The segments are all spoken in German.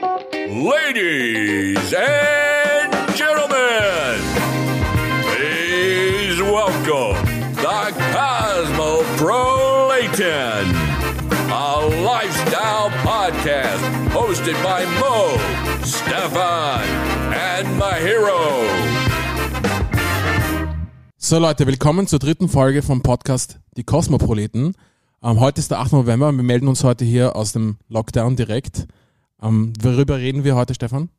Ladies and gentlemen, please welcome the Cosmopolitan, a lifestyle podcast hosted by Mo, Stefan, and Mahiro. So Leute, willkommen zur dritten Folge vom Podcast Die Kosmopoliten. Ähm, heute ist der 8. November. Wir melden uns heute hier aus dem Lockdown direkt. Ähm, worüber reden wir heute, Stefan?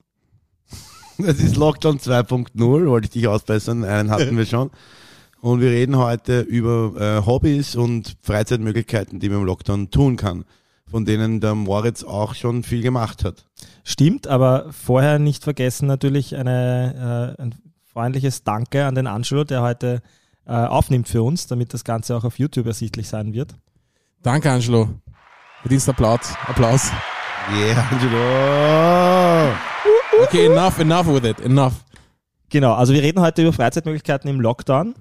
Es ist Lockdown 2.0, wollte ich dich ausbessern, einen hatten wir schon. Und wir reden heute über äh, Hobbys und Freizeitmöglichkeiten, die man im Lockdown tun kann, von denen der Moritz auch schon viel gemacht hat. Stimmt, aber vorher nicht vergessen natürlich eine, äh, ein freundliches Danke an den Angelo, der heute äh, aufnimmt für uns, damit das Ganze auch auf YouTube ersichtlich sein wird. Danke, Angelo. Verdienst Applaus. Applaus. Yeah, Angelo! Okay, enough, enough with it. Enough. Genau, also wir reden heute über Freizeitmöglichkeiten im Lockdown.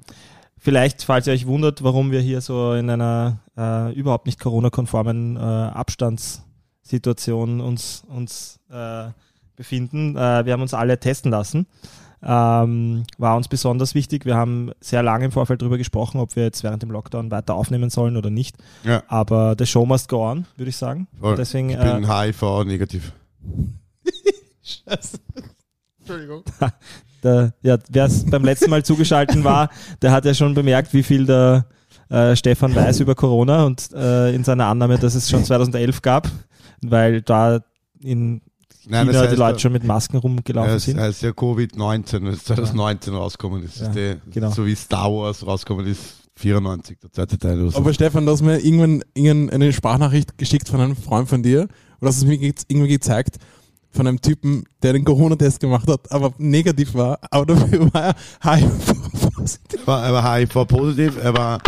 Vielleicht, falls ihr euch wundert, warum wir hier so in einer äh, überhaupt nicht Corona-konformen äh, Abstandssituation uns, uns äh, befinden. Äh, wir haben uns alle testen lassen. Ähm, war uns besonders wichtig. Wir haben sehr lange im Vorfeld darüber gesprochen, ob wir jetzt während dem Lockdown weiter aufnehmen sollen oder nicht. Ja. Aber the show must go on, würde ich sagen. Voll. Deswegen, ich äh, bin HIV-negativ. Entschuldigung. Der, ja, wer es beim letzten Mal zugeschalten war, der hat ja schon bemerkt, wie viel der äh, Stefan weiß über Corona und äh, in seiner Annahme, dass es schon 2011 gab, weil da in Nein, China das die Leute ja- schon mit Masken rumgelaufen Es sind. heißt ja Covid-19, das ist 2019 rausgekommen. Das Ja, ist die, genau. so wie Star Wars rausgekommen ist, 94, der zweite Teil oder so. Aber Stefan, du hast mir irgendwann irgendeine Sprachnachricht geschickt von einem Freund von dir oder hast es mir ge- irgendwie gezeigt von einem Typen, der den Corona-Test gemacht hat, aber negativ war, aber dafür war er HIV-positiv. Er war, er war HIV-positiv, er war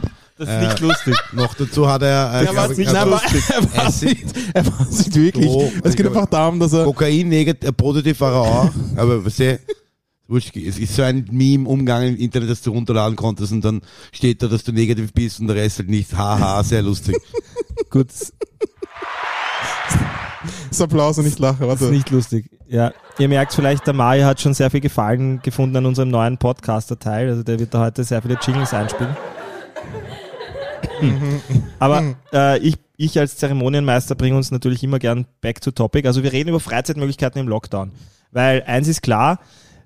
Das ist nicht lustig. noch dazu hat er, äh, Er war nicht, also aber er war nicht, er war nicht wirklich. So, es geht einfach darum, dass er Kokain negativ, äh, positiv war er auch, aber weißt du, wurscht, es ist so ein Meme-Umgang im Internet, dass du runterladen konntest und dann steht da, dass du negativ bist und der Rest halt nicht. Haha, sehr lustig. Gut, das Applaus und nicht lachen. das ist Warte. nicht lustig. Ja, ihr merkt vielleicht, der Mario hat schon sehr viel Gefallen gefunden an unserem neuen Podcaster-Teil. Also der wird da heute sehr viele Jingles einspielen. Aber äh, ich, ich als Zeremonienmeister bringe uns natürlich immer gern back to topic. Also wir reden über Freizeitmöglichkeiten im Lockdown. Weil eins ist klar,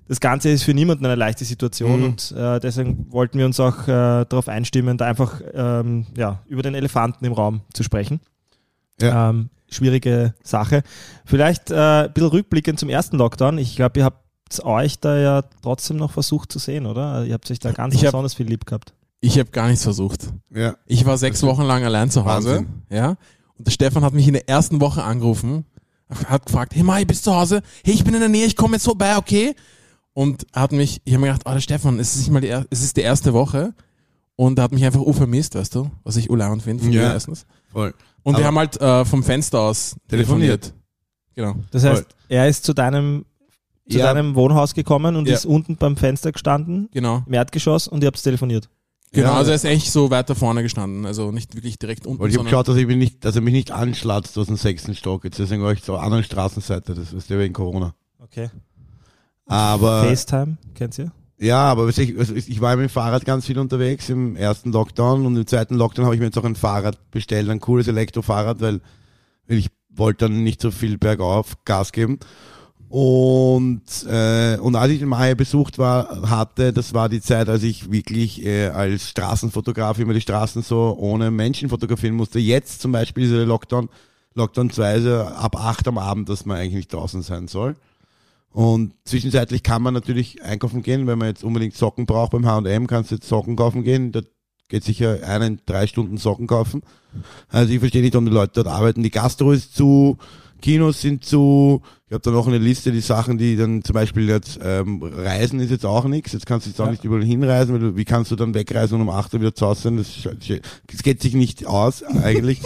das Ganze ist für niemanden eine leichte Situation Mhm. und äh, deswegen wollten wir uns auch äh, darauf einstimmen, da einfach ähm, ja, über den Elefanten im Raum zu sprechen. Ja. Ähm, schwierige Sache. Vielleicht äh, ein bisschen rückblickend zum ersten Lockdown. Ich glaube, ihr habt euch da ja trotzdem noch versucht zu sehen, oder? Ihr habt euch da ganz Ich hab- besonders viel lieb gehabt. Ich habe gar nichts versucht. Ja. Ich war sechs Wochen lang allein zu Hause. Wahnsinn. Ja. Und der Stefan hat mich in der ersten Woche angerufen, hat gefragt, hey Mai, bist du zu Hause? Hey, ich bin in der Nähe, ich komme jetzt vorbei, okay? Und hat mich, ich habe mir gedacht, oh, der Stefan, es ist nicht mal die, es ist die erste Woche. Und er hat mich einfach u vermisst, weißt du, was ich uleihend finde, von Ja. dir erstens. Voll. Und wir Aber- haben halt äh, vom Fenster aus telefoniert. Genau. Das heißt, er ist zu deinem, zu Ja. deinem Wohnhaus gekommen und Ja. ist unten beim Fenster gestanden, Genau. im Erdgeschoss und ihr habt telefoniert. Genau, Ja. also er ist echt so weiter vorne gestanden, also nicht wirklich direkt unten. Weil ich habe geschaut, dass, ich mich nicht, dass er mich nicht anschlatzt aus dem sechsten Stock. Jetzt deswegen war ich zur anderen Straßenseite, das ist ja wegen Corona. Okay. Aber FaceTime, kennt ihr? ja, aber ich, also ich war mit dem Fahrrad ganz viel unterwegs im ersten Lockdown und im zweiten Lockdown habe ich mir jetzt auch ein Fahrrad bestellt, ein cooles Elektrofahrrad, weil ich wollte dann nicht so viel bergauf Gas geben. Und, äh, und als ich den Maya besucht war, hatte, das war die Zeit, als ich wirklich äh, als Straßenfotograf immer die Straßen so ohne Menschen fotografieren musste. Jetzt zum Beispiel ist der Lockdown, Lockdown 2 ist ab 8 am Abend, dass man eigentlich nicht draußen sein soll. Und zwischenzeitlich kann man natürlich einkaufen gehen, wenn man jetzt unbedingt Socken braucht beim H&M, kannst du jetzt Socken kaufen gehen. Da geht sicher einen, drei Stunden Socken kaufen. Also ich verstehe nicht, warum die Leute dort arbeiten. Die Gastro ist zu, Kinos sind zu. Ich habe da noch eine Liste, die Sachen, die dann zum Beispiel jetzt ähm, Reisen ist jetzt auch nichts. Jetzt kannst du jetzt auch Ja. nicht überall hinreisen. Weil du, wie kannst du dann wegreisen und um 8 Uhr wieder zu Hause sein? Das, das geht sich nicht aus eigentlich.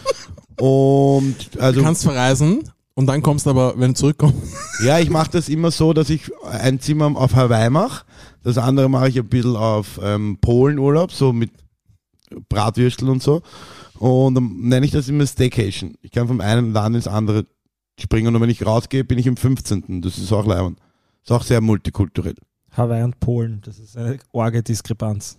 und also Du kannst verreisen und dann kommst du aber, wenn du zurückkommst, ja, ich mache das immer so, dass ich ein Zimmer auf Hawaii mache. Das andere mache ich ein bisschen auf ähm, Polenurlaub, so mit Bratwürstel und so. Und dann nenne ich das immer Staycation. Ich kann vom einen Land ins andere springen und wenn ich rausgehe, bin ich im 15. Das ist auch leibend. Ist auch sehr multikulturell. Hawaii und Polen, das ist eine orge Diskrepanz.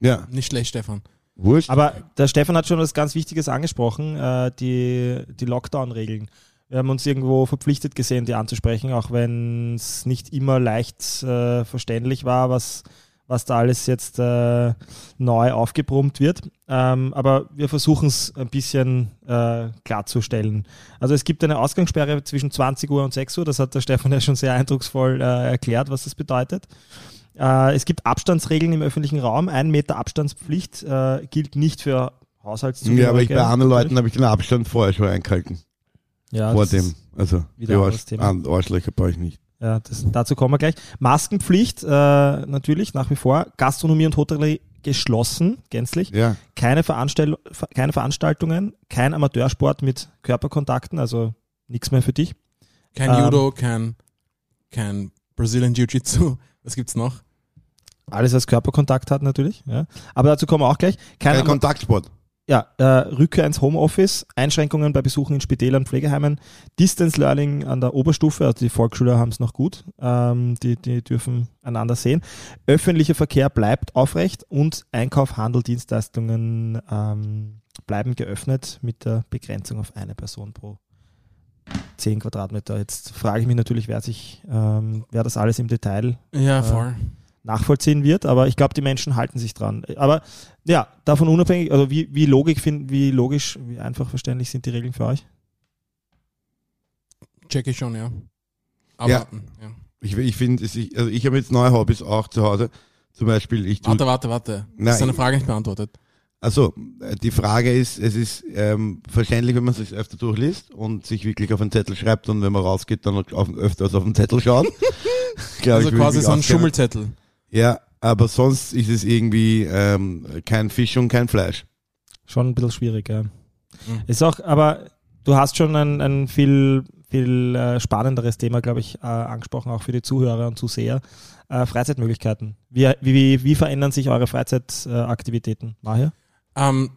Ja, Nicht schlecht, Stefan. wurscht. Aber der Stefan hat schon was ganz Wichtiges angesprochen, äh, die, die Lockdown-Regeln. Wir haben uns irgendwo verpflichtet gesehen, die anzusprechen, auch wenn es nicht immer leicht äh, verständlich war, was, was da alles jetzt äh, neu aufgebrummt wird. Ähm, aber wir versuchen es ein bisschen äh, klarzustellen. Also es gibt eine Ausgangssperre zwischen 20 Uhr und 6 Uhr, das hat der Stefan ja schon sehr eindrucksvoll äh, erklärt, was das bedeutet. Äh, es gibt Abstandsregeln im öffentlichen Raum. Ein Meter Abstandspflicht äh, gilt nicht für Haushaltszugehörige. ja, aber ich, bei anderen Leuten habe ich den Abstand vorher schon eingehalten. ja, vor dem. Also, wieder die Arsch, Arschlöcher brauche ich nicht. Ja, das, dazu kommen wir gleich. Maskenpflicht äh, natürlich nach wie vor. Gastronomie und Hotellerie geschlossen, gänzlich. Ja, Keine, Veranstell keine Veranstaltungen, kein Amateursport mit Körperkontakten, also nichts mehr für dich. Kein Ähm. Judo, kein, kein Brazilian Jiu-Jitsu. Was gibt's noch? Alles, was Körperkontakt hat natürlich. Ja. Aber dazu kommen wir auch gleich. Kein kein Kontaktsport. Ja, äh, Rückkehr ins Homeoffice, Einschränkungen bei Besuchen in Spitälern und Pflegeheimen, Distance Learning an der Oberstufe, also die Volksschüler haben es noch gut, ähm, die, die dürfen einander sehen. Öffentlicher Verkehr bleibt aufrecht und Einkauf, Handel, Dienstleistungen ähm, bleiben geöffnet mit der Begrenzung auf eine Person pro 10 Quadratmeter. Jetzt frage ich mich natürlich, wer sich, ähm, wer das alles im Detail Ja, Äh, voll. Nachvollziehen wird, aber ich glaube, die Menschen halten sich dran. Aber ja, davon unabhängig, also wie, wie, Logik find, wie logisch, wie einfach verständlich sind die Regeln für euch? Check ich schon, ja. Aber, Ja. ja. Ich, ich finde, ich, also ich habe jetzt neue Hobbys auch zu Hause. Zum Beispiel, ich tue Warte, warte, warte. Nein, das ist eine Frage nicht beantwortet. Also, die Frage ist, es ist ähm, verständlich, wenn man es sich öfter durchliest und sich wirklich auf einen Zettel schreibt und wenn man rausgeht, dann auf, öfters auf den Zettel schaut. Also quasi so ein auskennen. Schummelzettel. Ja, aber sonst ist es irgendwie ähm, kein Fisch und kein Fleisch. Schon ein bisschen schwierig, ja. Mhm. Ist auch, aber du hast schon ein, ein viel, viel äh, spannenderes Thema, glaube ich, äh, angesprochen, auch für die Zuhörer und Zuseher. Äh, Freizeitmöglichkeiten. Wie, wie, wie verändern sich eure Freizeitaktivitäten? Mahir? Ähm,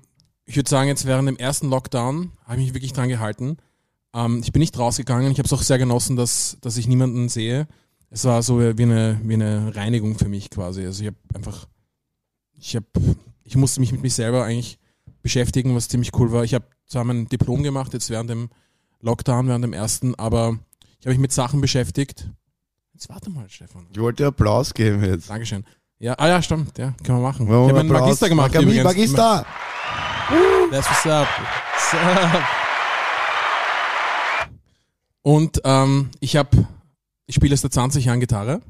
ich würde sagen, jetzt während dem ersten Lockdown habe ich mich wirklich dran gehalten. Ähm, ich bin nicht rausgegangen. Ich habe es auch sehr genossen, dass, dass ich niemanden sehe. Es war so wie eine, wie eine Reinigung für mich quasi. Also ich habe einfach, ich habe, ich musste mich mit mich selber eigentlich beschäftigen, was ziemlich cool war. Ich habe zwar mein Diplom gemacht jetzt während dem Lockdown, während dem ersten, aber ich habe mich mit Sachen beschäftigt. Jetzt warte mal, Stefan. Ich wollte Applaus geben jetzt. Dankeschön. Ja, ah ja, stimmt, ja, können wir machen. Wollen ich wir habe Applaus? Magister gemacht Magami- übrigens. Magister! That's what's up. What's up? Und ähm, ich habe, ich spiele seit 20 Jahren Gitarre.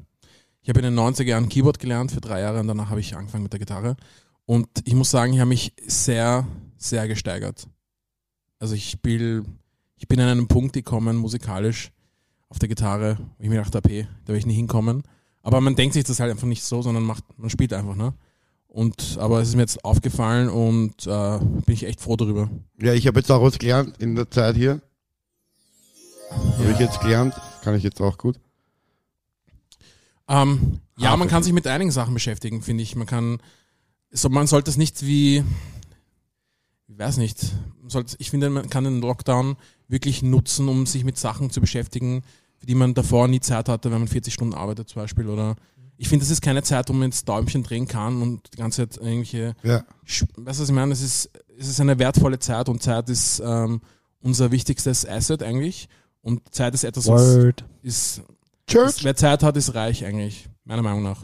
Ich habe in den 90er Jahren Keyboard gelernt für drei Jahre und danach habe ich angefangen mit der Gitarre. Und ich muss sagen, ich habe mich sehr, sehr gesteigert. Also ich spiele, ich bin an einen Punkt gekommen, musikalisch, auf der Gitarre, wo ich mir dachte, okay, da will ich nicht hinkommen. Aber man denkt sich das halt einfach nicht so, sondern macht, man spielt einfach, ne? Und, aber es ist mir jetzt aufgefallen und äh, bin ich echt froh darüber. Ja, ich habe jetzt auch was gelernt in der Zeit hier. Habe Ja. ich jetzt gelernt. Kann ich jetzt auch gut. Ähm, ja, man kann sich mit einigen Sachen beschäftigen, finde ich. Man kann, so, man sollte es nicht wie, ich weiß nicht, sollte, ich finde, man kann den Lockdown wirklich nutzen, um sich mit Sachen zu beschäftigen, für die man davor nie Zeit hatte, wenn man 40 Stunden arbeitet zum Beispiel. Oder ich finde, das ist keine Zeit, wo man jetzt Däumchen drehen kann und die ganze Zeit irgendwelche Ja. Weißt du, was ich meine? Es ist, es ist eine wertvolle Zeit und Zeit ist ähm, unser wichtigstes Asset eigentlich. Und Zeit ist etwas, was ist, ist, wer Zeit hat, ist reich eigentlich, meiner Meinung nach.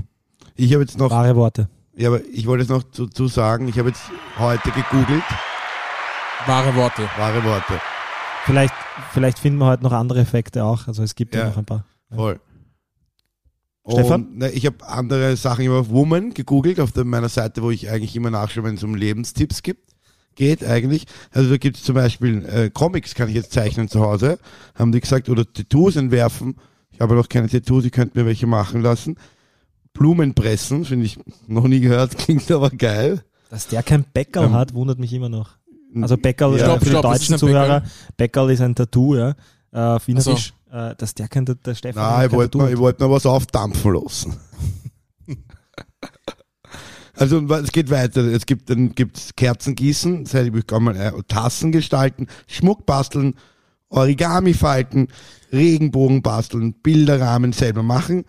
Ich habe jetzt noch, Wahre Worte. ja, aber ich wollte jetzt noch zu, zu sagen, ich habe jetzt heute gegoogelt. Wahre Worte. Wahre Worte. Vielleicht, vielleicht finden wir heute noch andere Effekte auch. Also es gibt ja, Ja. noch ein paar. Voll. Stefan? Und, ne, ich habe andere Sachen über Woman gegoogelt auf der, meiner Seite, wo ich eigentlich immer nachschaue, wenn es um Lebenstipps gibt. Geht eigentlich. Also da gibt es zum Beispiel äh, Comics, kann ich jetzt zeichnen zu Hause. Haben die gesagt, oder Tattoos entwerfen. Ich habe noch keine Tattoos, ich könnte mir welche machen lassen. Blumen pressen, finde ich noch nie gehört, klingt aber geil. Dass der kein Bäckerl Ähm, hat, wundert mich immer noch. Also Bäckerl, Ja. für die Stopp, deutschen ist ein Zuhörer, Bäckerl ist ein Tattoo, ja. Äh, Wienerisch. Ach Äh, dass der kein, der Stefan Nein, ich wollte Tattoo noch, ich hat. wollte noch was aufdampfen lassen. Also es geht weiter. Es gibt dann gibt's Kerzen gießen, das heißt, ich kann mal äh, Tassen gestalten, Schmuck basteln Origami falten, Regenbogen basteln, Bilderrahmen selber machen,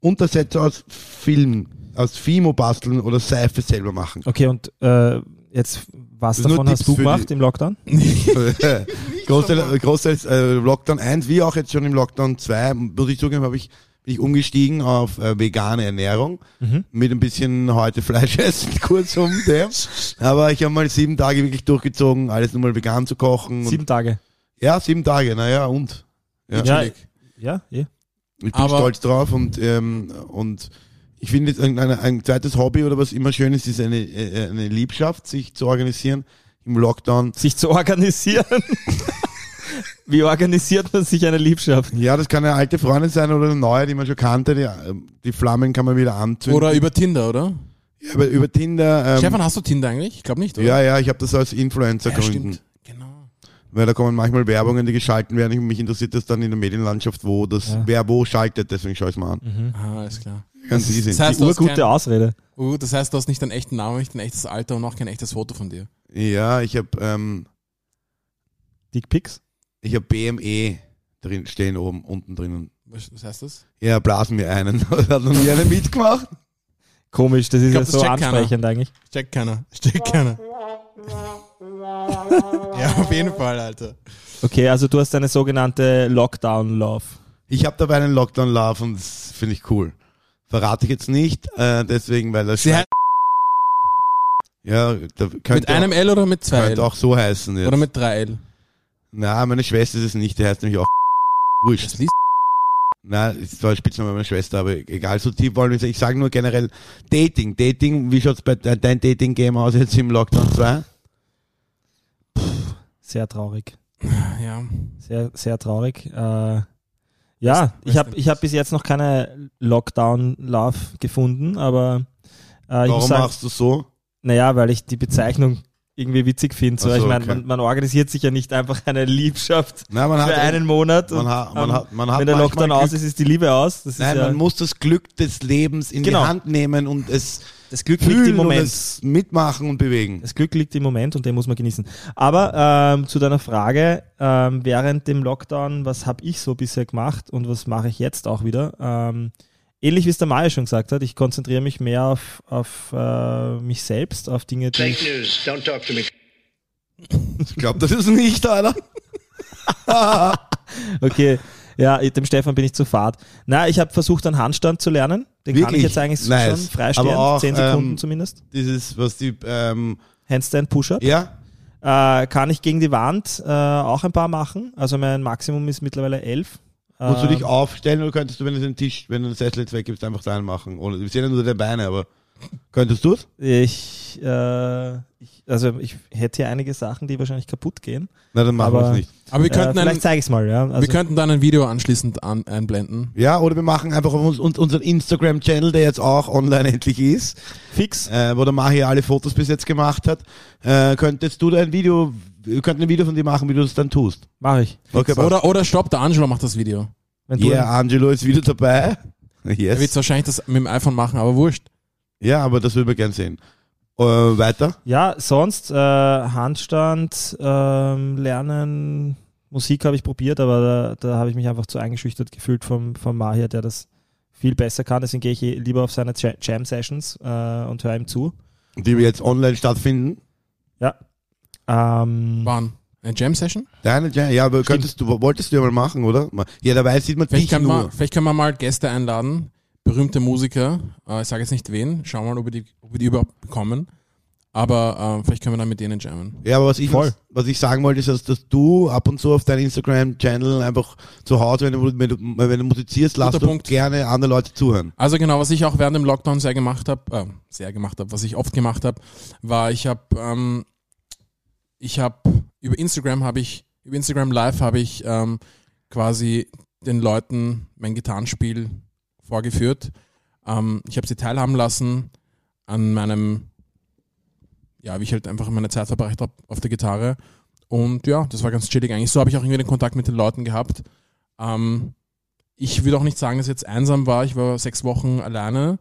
Untersätze aus Film, aus Fimo basteln oder Seife selber machen. Okay, und äh, jetzt, was Das davon hast Tipps du für gemacht im Lockdown? Großteil, Großteils äh, Lockdown 1, wie auch jetzt schon im Lockdown 2, muss ich zugeben, habe ich, bin ich umgestiegen auf äh, vegane Ernährung. Mhm. Mit ein bisschen heute Fleisch essen, kurz um dem. Aber ich habe mal sieben Tage wirklich durchgezogen, alles nochmal vegan zu kochen. Sieben Tage. ja, sieben Tage, naja, und? Ja. Ja, Chillig. ja, eh. Ich bin Aber- stolz drauf und, ähm, und ich finde, ein, ein, ein zweites Hobby oder was immer schön ist, ist eine, äh, eine Liebschaft, sich zu organisieren im Lockdown. Sich zu organisieren. Wie organisiert man sich eine Liebschaft? Ja, das kann eine alte Freundin sein oder eine neue, die man schon kannte. Die, die Flammen kann man wieder anzünden. Oder über Tinder, oder? ja, über, über Tinder. Ähm, Stefan, hast du Tinder eigentlich? Ich glaube nicht, oder? ja, ja, ich habe das als Influencer ja gründen. stimmt. Genau. Weil da kommen manchmal Werbungen, die geschalten werden. Mich interessiert das dann in der Medienlandschaft, wo das Ja. wer wo schaltet, deswegen schaue ich es mal an. Ah, alles klar. Ganz easy. Das heißt, Die du hast, urgute kein, Ausrede. uh, das heißt, du hast nicht deinen echten Namen, nicht dein echtes Alter und auch kein echtes Foto von dir. ja, ich habe ähm, Dickpics? Ich habe BME drin stehen oben unten drinnen. Was, was heißt das? Ja, blasen mir einen. Hat noch nie einer mitgemacht. Komisch, das ist glaub, ja das so checkt keiner. ansprechend eigentlich. Checkt keiner. Checkt keiner. ja, auf jeden Fall, Alter. Okay, also du hast eine sogenannte Lockdown-Love. Ich habe dabei einen Lockdown Love und das finde ich cool. Verrate ich jetzt nicht, äh, deswegen, weil das ja, da könnte mit einem auch, L oder mit zwei könnte L? auch so heißen jetzt. Oder mit drei L? Na, meine Schwester ist es nicht, die heißt nämlich auch Wurscht. Das liest Na, ist zwar ein Spitzname meiner Schwester, aber egal, so tief wollen wir nicht. Ich sage nur generell Dating. Dating, wie schaut's bei de- dein Dating-Game aus jetzt im Lockdown 2? Sehr traurig. ja. Sehr, sehr traurig. Äh, ja, ich habe ich hab bis jetzt noch keine Lockdown-Love gefunden, aber äh, ich muss Warum sagen, machst du so? naja, weil ich die Bezeichnung irgendwie witzig finde. So, so, ich meine, okay. man, man organisiert sich ja nicht einfach eine Liebschaft man hat, für einen Monat man und hat, man ähm, hat, man hat wenn der Lockdown aus Glück. ist, ist die Liebe aus. Das Nein, ja, man muss das Glück des Lebens in Genau. die Hand nehmen und es das Glück liegt im und Moment. es mitmachen und bewegen. Das Glück liegt im Moment und den muss man genießen. Aber ähm, zu deiner Frage, ähm, während dem Lockdown, was habe ich so bisher gemacht und was mache ich jetzt auch wieder? Ähm, ähnlich wie es der Maya schon gesagt hat, ich konzentriere mich mehr auf, auf äh, mich selbst, auf Dinge, die Fake ich, news. Don't talk to me. Ich glaube, das ist nicht, Alter. Okay, ja, dem Stefan bin ich zu fad. Na, ich habe versucht, einen Handstand zu lernen. Den kann Wirklich? ich jetzt eigentlich Nice. schon freistehen, auch, zehn Sekunden ähm, zumindest. Dieses, was die, ähm, Handstand, Push-Up. ja, Äh, kann ich gegen die Wand äh, auch ein paar machen. Also mein Maximum ist mittlerweile elf. Musst du Ähm, dich aufstellen oder könntest du, wenn du den Tisch, wenn du den Sessel jetzt weggibst, einfach da machen? Oder, wir sehen ja nur deine Beine, aber könntest du es? Ich, äh, ich, also ich hätte hier einige Sachen, die wahrscheinlich kaputt gehen. Na, dann machen wir Aber- es nicht. Aber wir Äh, könnten, vielleicht einen, zeige ich es mal, ja. Also, wir könnten dann ein Video anschließend an, einblenden. Ja, oder wir machen einfach auf uns, uns, unseren Instagram-Channel, der jetzt auch online endlich ist, fix. äh, wo der Mahi alle Fotos bis jetzt gemacht hat, äh, könntest du da ein Video, wir könnten ein Video von dir machen, wie du das dann tust. Mache ich. Okay, passt. Oder, oder stopp, der Angelo macht das Video. Wenn du Ja, Angelo ist wieder dabei. Er wird Yes. wahrscheinlich das mit dem iPhone machen, aber wurscht. Ja, aber das würden wir gern sehen. Äh, weiter? Ja, sonst äh, Handstand ähm, lernen, Musik habe ich probiert, aber da, da habe ich mich einfach zu eingeschüchtert gefühlt vom, vom Mahir, der das viel besser kann. Deswegen gehe ich eh lieber auf seine Ja- Jam-Sessions äh, und höre ihm zu. Die wir jetzt online stattfinden. Wann? Ähm, Eine Jam-Session? Deine, ja, ja, aber könntest du, wolltest du ja mal machen, oder? Ja, dabei sieht man Vielleicht, dich kann nur. man, vielleicht können wir mal Gäste einladen, berühmte Musiker. Äh, ich sage jetzt nicht wen. Schauen wir mal, ob wir die, ob wir die überhaupt bekommen. Aber äh, vielleicht können wir dann mit denen jammen. Ja, aber was ich, Voll. was ich sagen wollte, ist, dass, dass du ab und zu auf deinem Instagram-Channel einfach zu Hause, wenn du, wenn du, wenn du musizierst, lass doch Punkt. gerne andere Leute zuhören. Also genau, was ich auch während dem Lockdown sehr gemacht habe, äh, sehr gemacht habe, was ich oft gemacht habe, war, ich habe, ähm, ich habe über Instagram habe ich, über Instagram Live habe ich ähm, quasi den Leuten mein Gitarrenspiel vorgeführt. Ähm, ich habe sie teilhaben lassen an meinem, ja, wie ich halt einfach meine Zeit verbracht habe auf der Gitarre. Und ja, das war ganz chillig eigentlich. So habe ich auch irgendwie den Kontakt mit den Leuten gehabt. Ähm, ich würde auch nicht sagen, dass ich jetzt einsam war. Ich war sechs Wochen alleine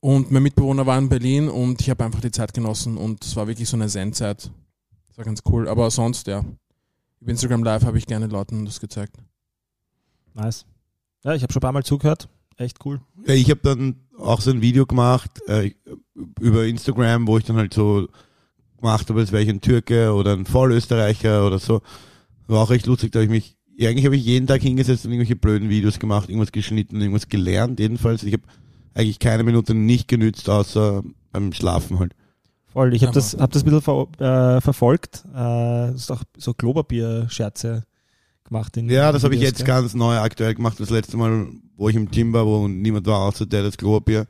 und mein Mitbewohner war in Berlin und ich habe einfach die Zeit genossen und es war wirklich so eine Zen-Zeit. War ganz cool. Aber sonst, ja, über Instagram Live habe ich gerne Leuten das gezeigt. Nice. Ja, ich habe schon ein paar Mal zugehört. Echt cool. Ja, ich habe dann auch so ein Video gemacht äh, über Instagram, wo ich dann halt so gemacht habe, als wäre ich ein Türke oder ein Vollösterreicher oder so. War auch recht lustig, da habe ich mich, ja, eigentlich habe ich jeden Tag hingesetzt und irgendwelche blöden Videos gemacht, irgendwas geschnitten, irgendwas gelernt, jedenfalls. Ich habe eigentlich keine Minute nicht genützt, außer beim Schlafen halt. Voll. Ich habe das, hab das ein bisschen ver, äh, verfolgt. Äh, du hast auch so Klopapier-Scherze gemacht. In Ja, das habe ich jetzt gell? ganz neu aktuell gemacht. Das letzte Mal, wo ich im Gym war, wo niemand war, außer der das Klopapier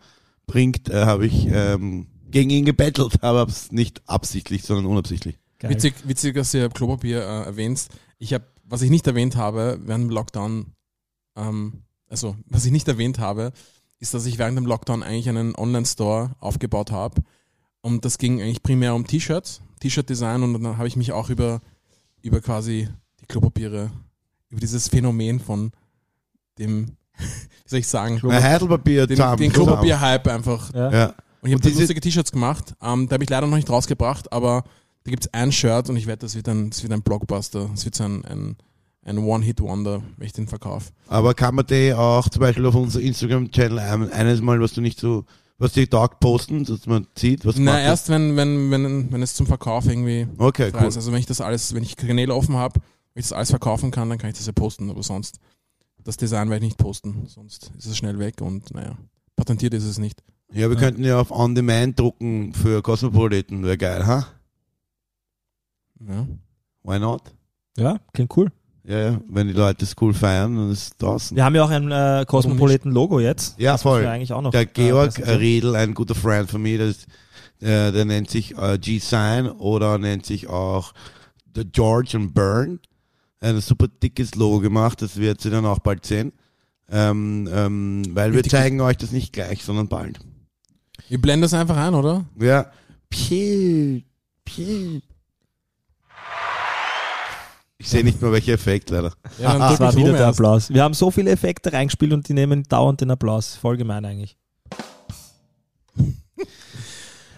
bringt, äh, habe ich ähm, gegen ihn gebettelt, aber es nicht absichtlich, sondern unabsichtlich. Geil. Witzig, witzig, dass ihr Klopapier äh, erwähnt. Ich habe, was ich nicht erwähnt habe während dem Lockdown, ähm, also was ich nicht erwähnt habe, ist, dass ich während dem Lockdown eigentlich einen Online-Store aufgebaut habe. Und das ging eigentlich primär um T-Shirts, T-Shirt-Design und dann habe ich mich auch über, über quasi die Klopapiere, über dieses Phänomen von dem, wie soll ich sagen, Heidelpapier den, den Klopapier-Hype einfach Ja. Ja. und ich habe lustige T-Shirts gemacht. Ähm, da habe ich leider noch nicht rausgebracht, aber da gibt es ein Shirt und ich wette, das wird ein, das wird ein Blockbuster. Das wird so ein, ein, ein One-Hit-Wonder, wenn ich den verkaufe. Aber kann man die auch zum Beispiel auf unser Instagram-Channel ein, eines Mal, was du nicht so, was die Tag posten, dass man sieht, was Na, erst wenn, wenn, wenn, wenn es zum Verkauf irgendwie Okay, frei cool. ist. Also wenn ich das alles, wenn ich Kanäle offen habe, wenn ich das alles verkaufen kann, dann kann ich das ja posten, aber sonst das Design werde ich nicht posten, sonst ist es schnell weg und naja, patentiert ist es nicht. Ja, wir Ja. könnten ja auf On Demand drucken für Cosmopolitan, wäre geil, ha? Ja. Why not? ja, klingt cool. Ja, ja, wenn die Leute es cool feiern, dann ist es draußen. Wir haben ja auch ein äh, Cosmopolitan-Logo jetzt. Ja, Das voll. eigentlich auch noch. Der äh, Georg präsentieren. Riedel, ein guter Freund von mir, das, äh, der nennt sich äh, G-Sign oder nennt sich auch The George and Burn. Ein super dickes Logo gemacht, das wird sie dann auch bald sehen. Ähm, ähm, weil wir zeigen euch das nicht gleich, sondern bald. Wir blenden das einfach ein, oder? Ja. Piu, piu. Ich sehe nicht mehr welcher Effekt leider. Ja, dann Das war wieder der. Applaus. Wir haben so viele Effekte reingespielt und die nehmen dauernd den Applaus. Voll gemein eigentlich.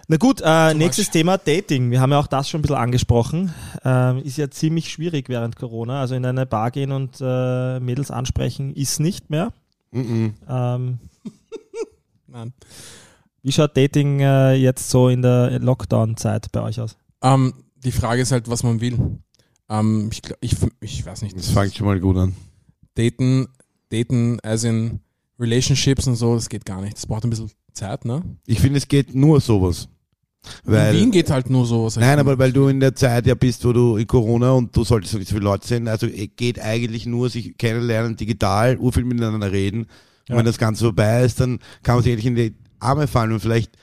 Na gut, äh, nächstes Thema Dating. Wir haben ja auch das schon ein bisschen angesprochen. Ähm, ist ja ziemlich schwierig während Corona. Also in eine Bar gehen und äh, Mädels ansprechen ist nicht mehr. Mhm. Ähm, Nein. wie schaut Dating äh, jetzt so in der Lockdown-Zeit bei euch aus? Ähm, die Frage ist halt, was man will. Ähm, ich, glaub- ich, ich weiß nicht. Das fängt schon mal gut an. Daten, daten as in Relationships und so, das geht gar nicht. Das braucht ein bisschen Zeit, ne? Ich finde, es geht nur sowas. Weil, in Wien geht halt nur so. sag ich Nein, mal. aber weil du in der Zeit ja bist, wo du in Corona und du solltest nicht so viele Leute sehen, also eh, geht eigentlich nur sich kennenlernen, digital, urviel miteinander reden. Ja. Und wenn das Ganze vorbei ist, dann kann man sich eigentlich in die Arme fallen und vielleicht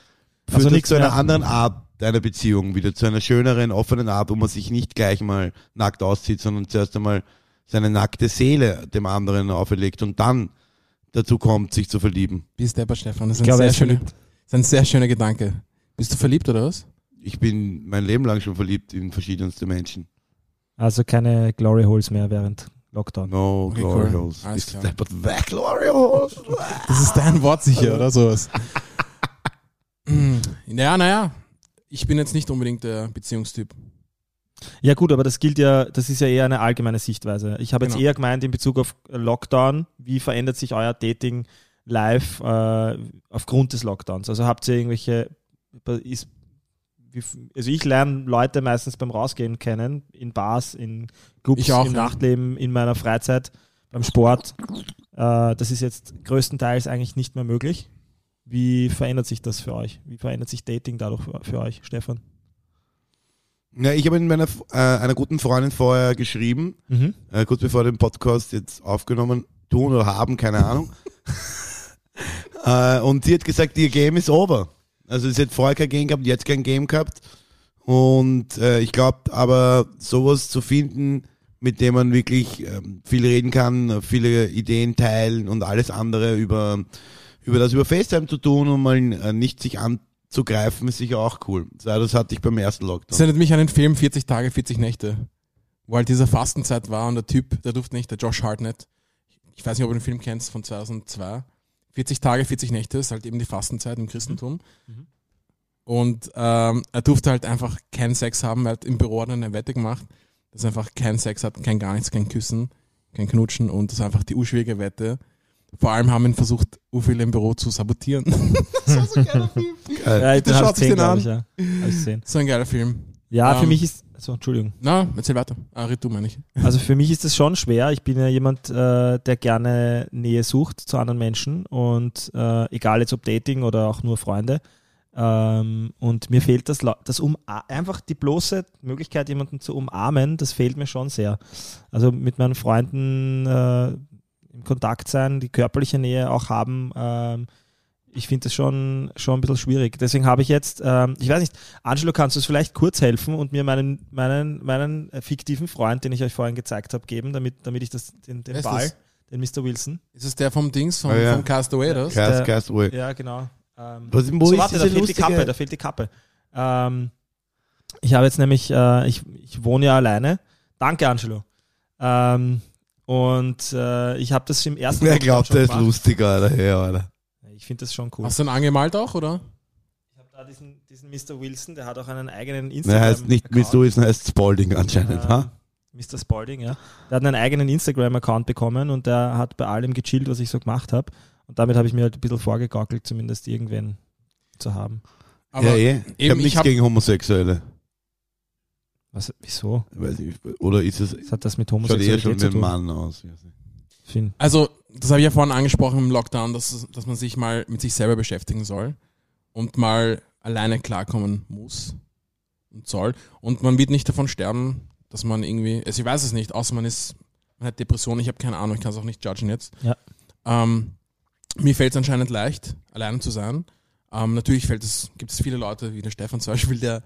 führt Also das nichts zu einer anderen Art einer Beziehung, wieder zu einer schöneren, offenen Art, wo man sich nicht gleich mal nackt auszieht, sondern zuerst einmal seine nackte Seele dem anderen auferlegt und dann dazu kommt, sich zu verlieben. Bis Depper Stefan. Das ist Ich ein, glaube, sehr das ist ein sehr schöner Gedanke. Bist du verliebt oder was? Ich bin mein Leben lang schon verliebt in verschiedenste Menschen. Also keine Glory Holes mehr während Lockdown. No Okay, glory cool. holes. Alles Ist klar. deppert weg, glory holes. Das ist dein Wort sicher, oder sowas? ja, naja. Ich bin jetzt nicht unbedingt der Beziehungstyp. Ja gut, aber das gilt ja, das ist ja eher eine allgemeine Sichtweise. Ich habe jetzt Genau. eher gemeint in Bezug auf Lockdown, wie verändert sich euer Dating live äh, aufgrund des Lockdowns? Also habt ihr irgendwelche, ist, wie, also ich lerne Leute meistens beim Rausgehen kennen, in Bars, in Clubs, im ja. Nachtleben, in meiner Freizeit, beim Sport. Äh, das ist jetzt größtenteils eigentlich nicht mehr möglich. Wie verändert sich das für euch? Wie verändert sich Dating dadurch für, für euch, Stefan? Ja, ich habe in meiner äh, einer guten Freundin vorher geschrieben, Mhm. äh, kurz bevor den Podcast jetzt aufgenommen tun oder haben, keine Ahnung. äh, und sie hat gesagt, ihr Game ist over. Also sie hat vorher kein Game gehabt, jetzt kein Game gehabt. Und äh, ich glaube aber, sowas zu finden, mit dem man wirklich ähm, viel reden kann, viele Ideen teilen und alles andere über, über das über FaceTime zu tun und mal äh, nicht sich anzugreifen, ist sicher auch cool. Das hatte ich beim ersten Das Lockdown. erinnert mich an den Film 40 Tage, 40 Nächte, wo halt diese Fastenzeit war und der Typ, der durfte nicht, der Josh Hartnett, ich weiß nicht, ob du den Film kennst, von 2002, 40 Tage, 40 Nächte ist halt eben die Fastenzeit im Christentum. Mhm. Und ähm, er durfte halt einfach keinen Sex haben, er hat im Büro dann eine Wette gemacht, das einfach kein Sex hat, kein gar nichts, kein Küssen, kein Knutschen und das ist einfach die urschwierige Wette. Vor allem haben ihn versucht, u viele im Büro zu sabotieren. das war so ein geiler Film. Geil. Ja, Bitte den schaut gesehen, den an. ich, ja. Ich. So ein geiler Film. Ja, für Ähm, mich ist, also, Entschuldigung. Na, erzähl weiter. Ah, red du, meine ich. Also für mich ist es schon schwer. Ich bin ja jemand, äh, der gerne Nähe sucht zu anderen Menschen und äh, egal jetzt ob Dating oder auch nur Freunde. Ähm, und mir fehlt das, das um einfach die bloße Möglichkeit, jemanden zu umarmen, das fehlt mir schon sehr. Also mit meinen Freunden äh, im Kontakt sein, die körperliche Nähe auch haben. Ähm, ich finde das schon, schon ein bisschen schwierig. Deswegen habe ich jetzt, ähm, ich weiß nicht, Angelo, kannst du es vielleicht kurz helfen und mir meinen, meinen, meinen äh, fiktiven Freund, den ich euch vorhin gezeigt habe, geben, damit, damit ich das, den, den Ball, das? den Mr. Wilson. Ist es der vom Dings, vom, Ah, ja. vom Castaway, das? Cast, der- Cast Away. Ja, genau. Ähm, Was, so, warte, da fehlt die Kappe, da fehlt die Kappe. Ähm, ich habe jetzt nämlich, äh, ich, ich wohne ja alleine. Danke, Angelo. Ähm, und äh, ich habe das im ersten Wer glaubt, der ist gemacht. lustig, Alter. Ja, Alter. Ich finde das schon cool. Hast du ihn angemalt auch, oder? Ich habe da diesen, diesen Mr. Wilson, der hat auch einen eigenen Der Instagram. heißt nicht Mr. Wilson, heißt Spalding anscheinend. ha? Mr. Spalding, ja. Der hat einen eigenen Instagram-Account bekommen und der hat bei allem gechillt, was ich so gemacht habe. Und damit habe ich mir halt ein bisschen vorgegaukelt, zumindest irgendwen zu haben. Aber ja, eh. Ich eben, habe ich nichts hab- gegen Homosexuelle. Was, wieso? Weiß ich, oder ist es, Was hat das mit schaut eher Homosexualität schon zu tun? Mann aus. Finn? Also, das habe ich ja vorhin angesprochen im Lockdown, dass, dass man sich mal mit sich selber beschäftigen soll und mal alleine klarkommen muss und soll. Und man wird nicht davon sterben, dass man irgendwie, also ich weiß es nicht, außer man ist, man hat Depressionen, ich habe keine Ahnung, ich kann es auch nicht judgen jetzt. Ja. Ähm, mir fällt es anscheinend leicht, alleine zu sein. Ähm, natürlich fällt es, gibt es viele Leute, wie der Stefan zum Beispiel, der,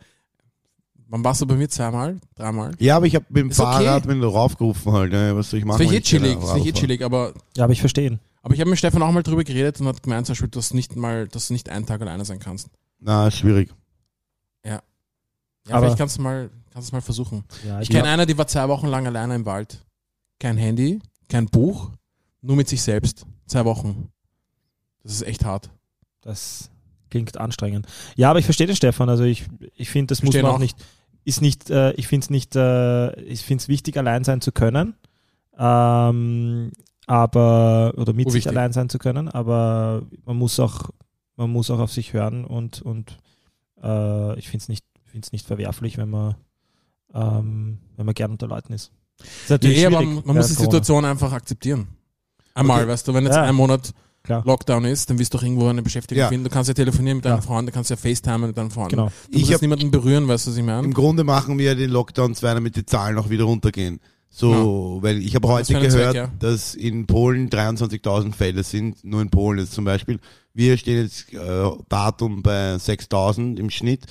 wann warst du bei mir zweimal, dreimal? Ja, aber ich habe mit dem Ist okay. Fahrrad bin raufgerufen halt. Ja, was soll ich machen? Wenn eh ich keine chillig, eh Radl fahre? chillig, aber Ja, aber ich verstehe. Aber ich habe mit Stefan auch mal drüber geredet und hat gemeint, zum Beispiel, dass du nicht mal, dass du nicht einen Tag alleine sein kannst. Na, schwierig. Ja, Aber- vielleicht kannst du mal, kannst du es mal versuchen. Ja, Ich kenne eine, die war zwei Wochen lang alleine im Wald. Kein Handy, kein Buch, nur mit sich selbst. Zwei Wochen. Das ist echt hart. Das klingt anstrengend. Ja, aber ich verstehe den Stefan. Also ich, ich finde, das muss Verstehen man auch nicht, ist nicht, äh, ich finde es nicht, äh, ich finde es wichtig, allein sein zu können. Ähm, aber, oder mit sich allein sein zu können, aber man muss auch, man muss auch auf sich hören und, und äh, ich finde es nicht, finde es nicht verwerflich, wenn man, ähm, wenn man gern unter Leuten ist. ist Ja, aber schwierig man muss die. Situation einfach akzeptieren. Einmal, Okay. weißt du, wenn jetzt Ja. ein Monat Klar. Lockdown ist, dann wirst du doch irgendwo eine Beschäftigung Ja. finden. Du kannst ja telefonieren mit deinen Ja. Freunden, du kannst ja FaceTime mit deinen Freunden. Genau. Du Ich musst jetzt hab- niemanden berühren, weißt du, was ich meine? Im Grunde machen wir den Lockdown zwei, damit die Zahlen auch wieder runtergehen. So, weil ich habe heute gehört, Zweck, ja. dass in Polen 23.000 Fälle sind, nur in Polen jetzt zum Beispiel. Wir stehen jetzt äh, Datum bei 6.000 im Schnitt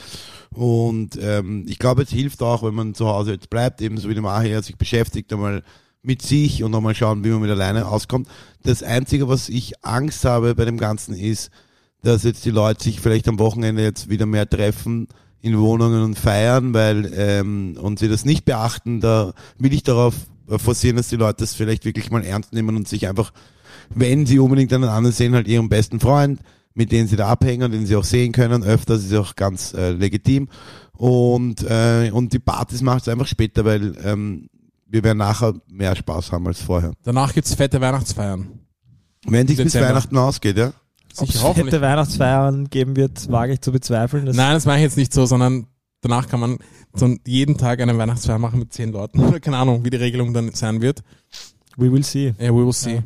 und ähm, ich glaube, es hilft auch, wenn man zu Hause jetzt bleibt, ebenso wie der Maher sich beschäftigt, einmal mit sich und einmal schauen, wie man mit alleine auskommt. Das Einzige, was ich Angst habe bei dem Ganzen ist, dass jetzt die Leute sich vielleicht am Wochenende jetzt wieder mehr treffen in Wohnungen und feiern, weil ähm, und sie das nicht beachten, da will ich darauf äh, forcieren, dass die Leute das vielleicht wirklich mal ernst nehmen und sich einfach, wenn sie unbedingt einen anderen sehen, halt ihren besten Freund, mit denen sie da abhängen, den sie auch sehen können, öfters ist auch ganz äh, legitim. Und, äh, und die Partys macht es einfach später, weil ähm, wir werden nachher mehr Spaß haben als vorher. Danach gibt's fette Weihnachtsfeiern. Wenn sich bis Dezember. Weihnachten ausgeht, ja? Ob Sicher, es hoffentlich. fette Weihnachtsfeiern geben wird, wage ich zu bezweifeln. Das Nein, das mache ich jetzt nicht so, sondern danach kann man so jeden Tag eine Weihnachtsfeier machen mit zehn Leuten. Keine Ahnung, wie die Regelung dann sein wird. We will see. Ja, we will see. Ja.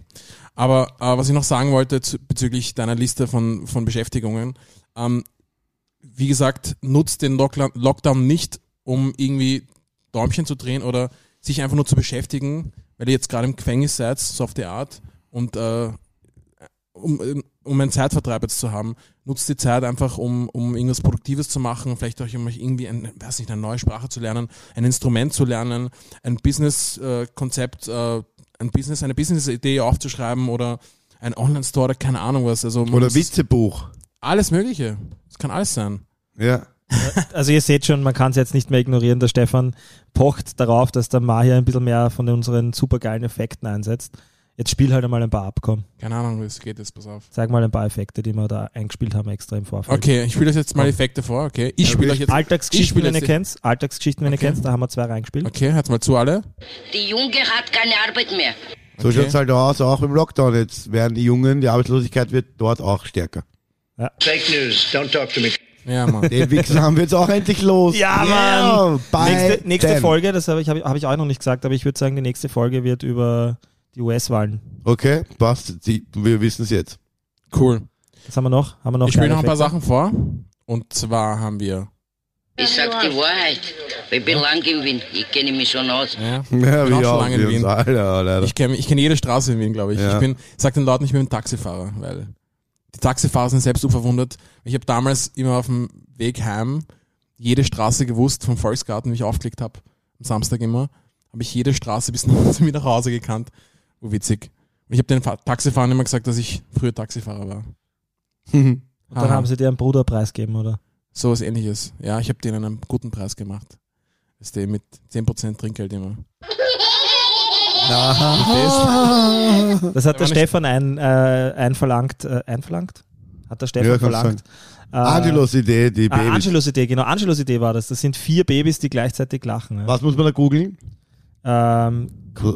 Aber äh, was ich noch sagen wollte zu, bezüglich deiner Liste von, von Beschäftigungen, ähm, wie gesagt, nutzt den Lockla- Lockdown nicht, um irgendwie Däumchen zu drehen oder sich einfach nur zu beschäftigen, weil ihr jetzt gerade im Gefängnis seid, so auf die Art, und äh, um, um einen Zeitvertreib jetzt zu haben, nutzt die Zeit einfach, um, um irgendwas Produktives zu machen, vielleicht auch um euch irgendwie ein, weiß nicht, eine neue Sprache zu lernen, ein Instrument zu lernen, ein Business-Konzept, äh, ein Business, eine Business-Idee aufzuschreiben oder ein Online-Store oder keine Ahnung was. Also Oder Witzebuch. Alles Mögliche. Es kann alles sein. Ja. Also ihr seht schon, man kann es jetzt nicht mehr ignorieren. Der Stefan pocht darauf, dass der Mahir ein bisschen mehr von unseren supergeilen Effekten einsetzt. Jetzt spiel halt einmal ein paar ab, komm. Keine Ahnung, wie es geht jetzt, pass auf. Zeig mal ein paar Effekte, die wir da eingespielt haben extra im Vorfeld. Okay, ich spiele euch jetzt mal Effekte vor, okay? Ich spiele euch jetzt. Ich Alltagsgeschichten, wenn ihr kennt. Alltagsgeschichten, wenn ihr Okay. kennt, da haben wir zwei reingespielt. Okay, hört's mal zu alle. Die Junge hat keine Arbeit mehr. So Okay. schaut's halt aus, auch im Lockdown. Jetzt werden die Jungen, die Arbeitslosigkeit wird dort auch stärker. Fake news. Don't talk to me. Ja, Mann. Den Wichser haben wir jetzt auch endlich los. Ja, Yeah, Mann! Nächste, nächste. Folge, das habe ich, hab ich, ich auch noch nicht gesagt, aber ich würde sagen, die nächste Folge wird über die US-Wahlen. Okay, passt. Die, wir wissen es jetzt. Cool. Was haben wir noch? Haben wir noch Ich spiele noch ein paar? Sachen vor. Und zwar haben wir. Ich sag die Wahrheit. Ich bin lang in Wien. Ich kenne mich schon aus. Ja, Ja, bin auch wie schon auch lange in Wien. alle. Ich kenne ich kenn jede Straße in Wien, glaube ich. Ja. Ich bin, sag den Leuten, ich bin ein Taxifahrer, weil die Taxifahrer sind selbst unverwundert. Ich habe damals immer auf dem Weg heim jede Straße gewusst vom Volksgarten, wie ich aufgelegt habe, am Samstag immer, habe ich jede Straße bis zu mir nach Hause gekannt. Oh, witzig. Und ich habe den Fa- Taxifahrern immer gesagt, dass ich früher Taxifahrer war. Und dann Aha. haben sie dir einen Bruderpreis gegeben, oder? So was ähnliches. Ja, ich habe denen einen guten Preis gemacht. Das ist der mit 10% Trinkgeld immer. Das hat der Stefan ein, äh, einverlangt. Äh, einverlangt? Hat der Stefan Ja, verlangt. Äh, Angelos Idee, die Ah, Babys. Angelos Idee, genau. Angelos Idee war das. Das sind vier Babys, die gleichzeitig lachen. Ja. Was muss man da googeln? Ähm,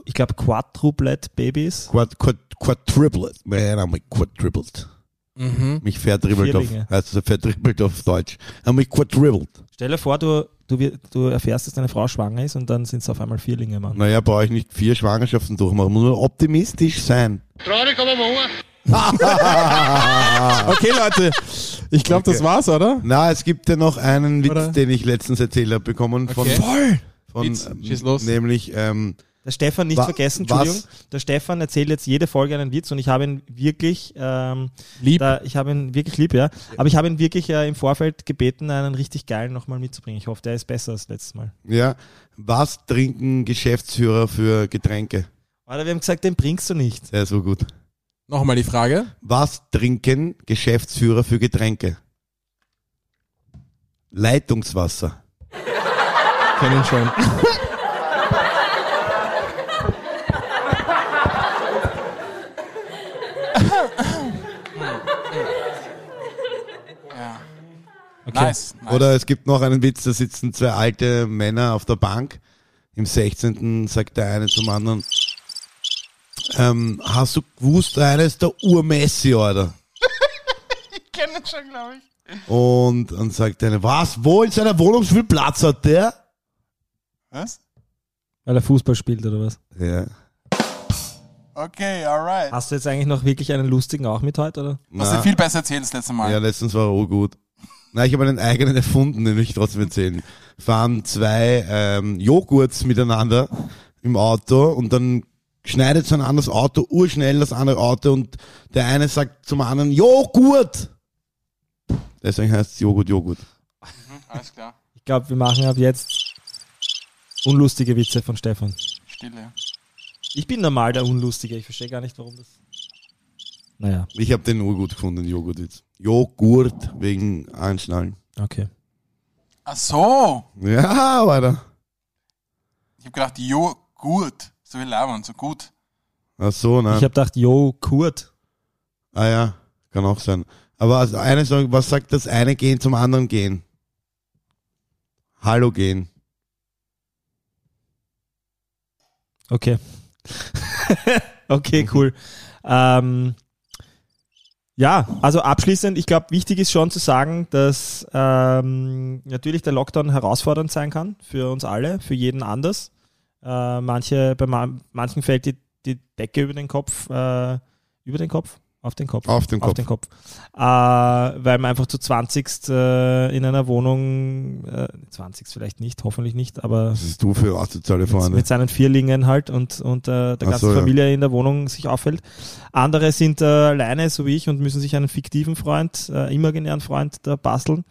ich glaube Quadruplet Babys. Quad, quad, quadruplet. Man, I'm quadrupled. Mhm. Mich verdribbelt auf, es verdribbelt auf Deutsch. I'm mich quadribbled. Stell dir vor, du, du, du erfährst, dass deine Frau schwanger ist und dann sind es auf einmal Vierlinge, Mann. Naja, brauche ich nicht vier Schwangerschaften durchmachen, muss nur optimistisch sein. Traurig, aber wahr. Okay, Leute. Ich glaube, das Okay. war's, oder? Na, es gibt ja noch einen Witz, Oder? den ich letztens erzählt habe bekommen von, Okay. Voll! von Witz, ähm, schieß los. nämlich ähm, Der Stefan nicht Wa- vergessen, was? Entschuldigung. Der Stefan erzählt jetzt jede Folge einen Witz und ich habe ihn wirklich, ähm, Lieb. da, ich habe ihn wirklich lieb, ja. Aber ich habe ihn wirklich äh, im Vorfeld gebeten, einen richtig geilen nochmal mitzubringen. Ich hoffe, der ist besser als letztes Mal. ja, was trinken Geschäftsführer für Getränke? Alter, wir haben gesagt, den bringst du nicht. Sehr so gut. Nochmal die Frage. Was trinken Geschäftsführer für Getränke? Leitungswasser. Kennen schon. Okay. Nice, nice. Oder es gibt noch einen Witz, da sitzen zwei alte Männer auf der Bank. Im 16. sagt der eine zum anderen, ähm, hast du gewusst, einer ist der Ur-Messi, oder? Ich kenne das schon, glaube ich. Und dann sagt der eine, was, wo in seiner Wohnung so viel Platz hat der? Was? Weil er Fußball spielt oder was? Ja. Okay, alright. Hast du jetzt eigentlich noch wirklich einen lustigen auch mit heute, oder? Hast du viel besser erzählt das letzte Mal. ja, letztens war er auch gut. Na, ich habe einen eigenen erfunden, den will ich trotzdem erzählen. Fahren zwei ähm, Joghurts miteinander im Auto und dann schneidet so ein anderes Auto urschnell das andere Auto und der eine sagt zum anderen Joghurt. Deswegen heißt es Joghurt, Joghurt. Alles klar. Ich glaube, wir machen ab jetzt unlustige Witze von Stefan. Stille. Ich bin normal der Unlustige. Ich verstehe gar nicht, warum das. Naja, Ich habe den urgut gefunden, Joghurtwitz. Joghurt wegen Anschnallen. okay. Ach so. Ja, weiter. Ich habe gedacht, jo, gut. So wie labern, so gut. Ach so, nein. Ich habe gedacht, yo, Kurt. ah ja, kann auch sein. Aber also eine was sagt das eine gehen zum anderen gehen? Hallo gehen. Okay. okay, cool. Ähm, ja, also abschließend, ich glaube, wichtig ist schon zu sagen, dass ähm, natürlich der Lockdown herausfordernd sein kann für uns alle, für jeden anders. Äh, manche, bei ma manchen fällt die, die Decke über den Kopf, äh, über den Kopf, auf den Kopf. Auf den Auf Kopf. den Kopf. Äh, weil man einfach zu 20 äh, in einer Wohnung, äh, 20 vielleicht nicht, hoffentlich nicht, aber Was ist du für mit, Freunde? mit seinen Vierlingen halt und, und äh, der ganzen so, ja. Familie in der Wohnung sich auffällt. Andere sind äh, alleine, so wie ich, und müssen sich einen fiktiven Freund, äh, imaginären Freund da basteln.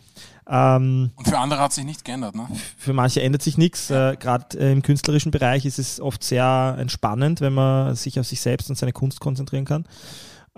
Ähm, Und für andere hat sich nichts geändert, ne? für manche ändert sich nichts. Äh, Gerade äh, im künstlerischen Bereich ist es oft sehr entspannend, wenn man sich auf sich selbst und seine Kunst konzentrieren kann.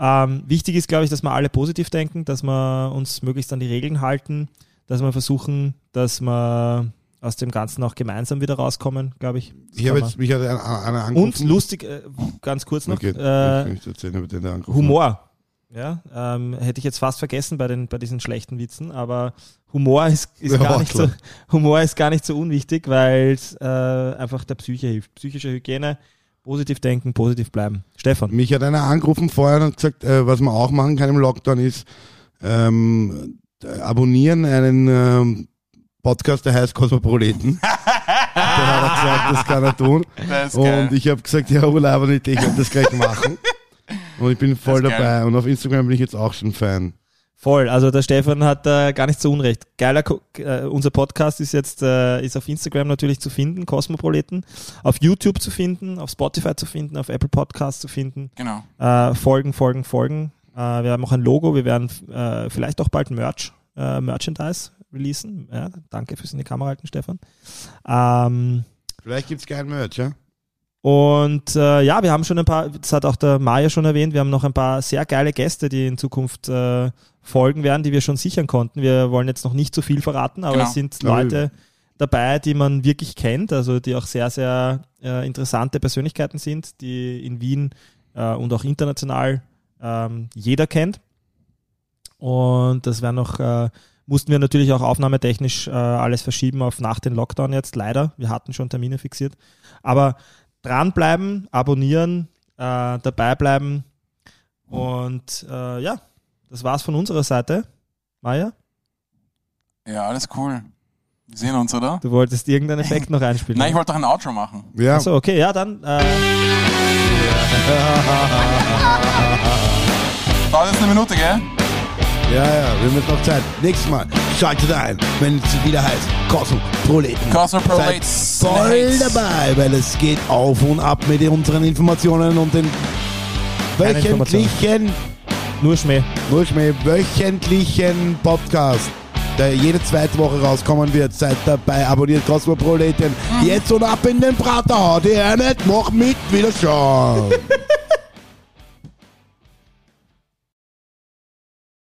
Ähm, wichtig ist, glaube ich, dass wir alle positiv denken, dass wir uns möglichst an die Regeln halten, dass wir versuchen, dass wir aus dem Ganzen auch gemeinsam wieder rauskommen, glaube ich. Das Ich habe jetzt, mich hat einer, angerufen. und lustig, äh, ganz kurz noch, Okay, äh, erzählen. Humor. Ja, ähm, hätte ich jetzt fast vergessen bei, den, bei diesen schlechten Witzen, aber Humor ist, ist, Ja, gar, nicht so. Humor ist gar nicht so unwichtig, weil es äh, einfach der Psyche hilft. Psychische Hygiene, positiv denken, positiv bleiben. Stefan. Mich hat einer angerufen vorher und gesagt, äh, was man auch machen kann im Lockdown ist ähm, äh, abonnieren einen ähm, Podcast, der heißt Kosmopoliten. der hat er gesagt, das kann er tun. Und ich habe gesagt, ja, Urlaub nicht, ich werde das gleich machen. Und ich bin voll geil. dabei. Und auf Instagram bin ich jetzt auch schon Fan. Voll, also der Stefan hat äh, gar nicht so unrecht. Geiler, Ko- äh, unser Podcast ist jetzt äh, ist auf Instagram natürlich zu finden, Cosmoproleten, auf YouTube zu finden, auf Spotify zu finden, auf Apple Podcasts zu finden. Genau. Äh, folgen, folgen, folgen. Äh, wir haben auch ein Logo, wir werden äh, vielleicht auch bald Merch, äh, Merchandise releasen. Ja, danke fürs in die Kamera halten, Stefan. Ähm, Vielleicht gibt's kein Merch, ja? Und äh, ja, wir haben schon ein paar, das hat auch der Maya schon erwähnt, wir haben noch ein paar sehr geile Gäste, die in Zukunft äh, folgen werden, die wir schon sichern konnten. Wir wollen jetzt noch nicht zu viel verraten, aber Genau. es sind Leute dabei, die man wirklich kennt, also die auch sehr, sehr äh, interessante Persönlichkeiten sind, die in Wien äh, und auch international ähm, jeder kennt. Und das wäre noch, äh, mussten wir natürlich auch aufnahmetechnisch äh, alles verschieben auf nach den Lockdown jetzt, leider. Wir hatten schon Termine fixiert. Aber dranbleiben, abonnieren, äh, dabei bleiben. Und äh, ja, das war's von unserer Seite. Maja, Ja, alles cool. Wir sehen uns, oder? du wolltest irgendeinen Effekt noch einspielen. Nein, ich wollte doch ein Outro machen. Ja. Achso, okay, ja, dann. Äh, Dauert jetzt eine Minute, gell? Ja, ja, wir haben jetzt noch Zeit. Nächstes Mal schaltet ein, wenn es wieder heißt. Cosmopoliten Seid voll dabei, weil es geht auf und ab mit unseren Informationen und den Keine wöchentlichen, nur Schmäh. nur Schmäh, wöchentlichen Podcast, der jede zweite Woche rauskommen wird. Seid dabei, abonniert Cosmopoliten. Jetzt und ab in den Prater, die nicht, mach mit, wieder schon.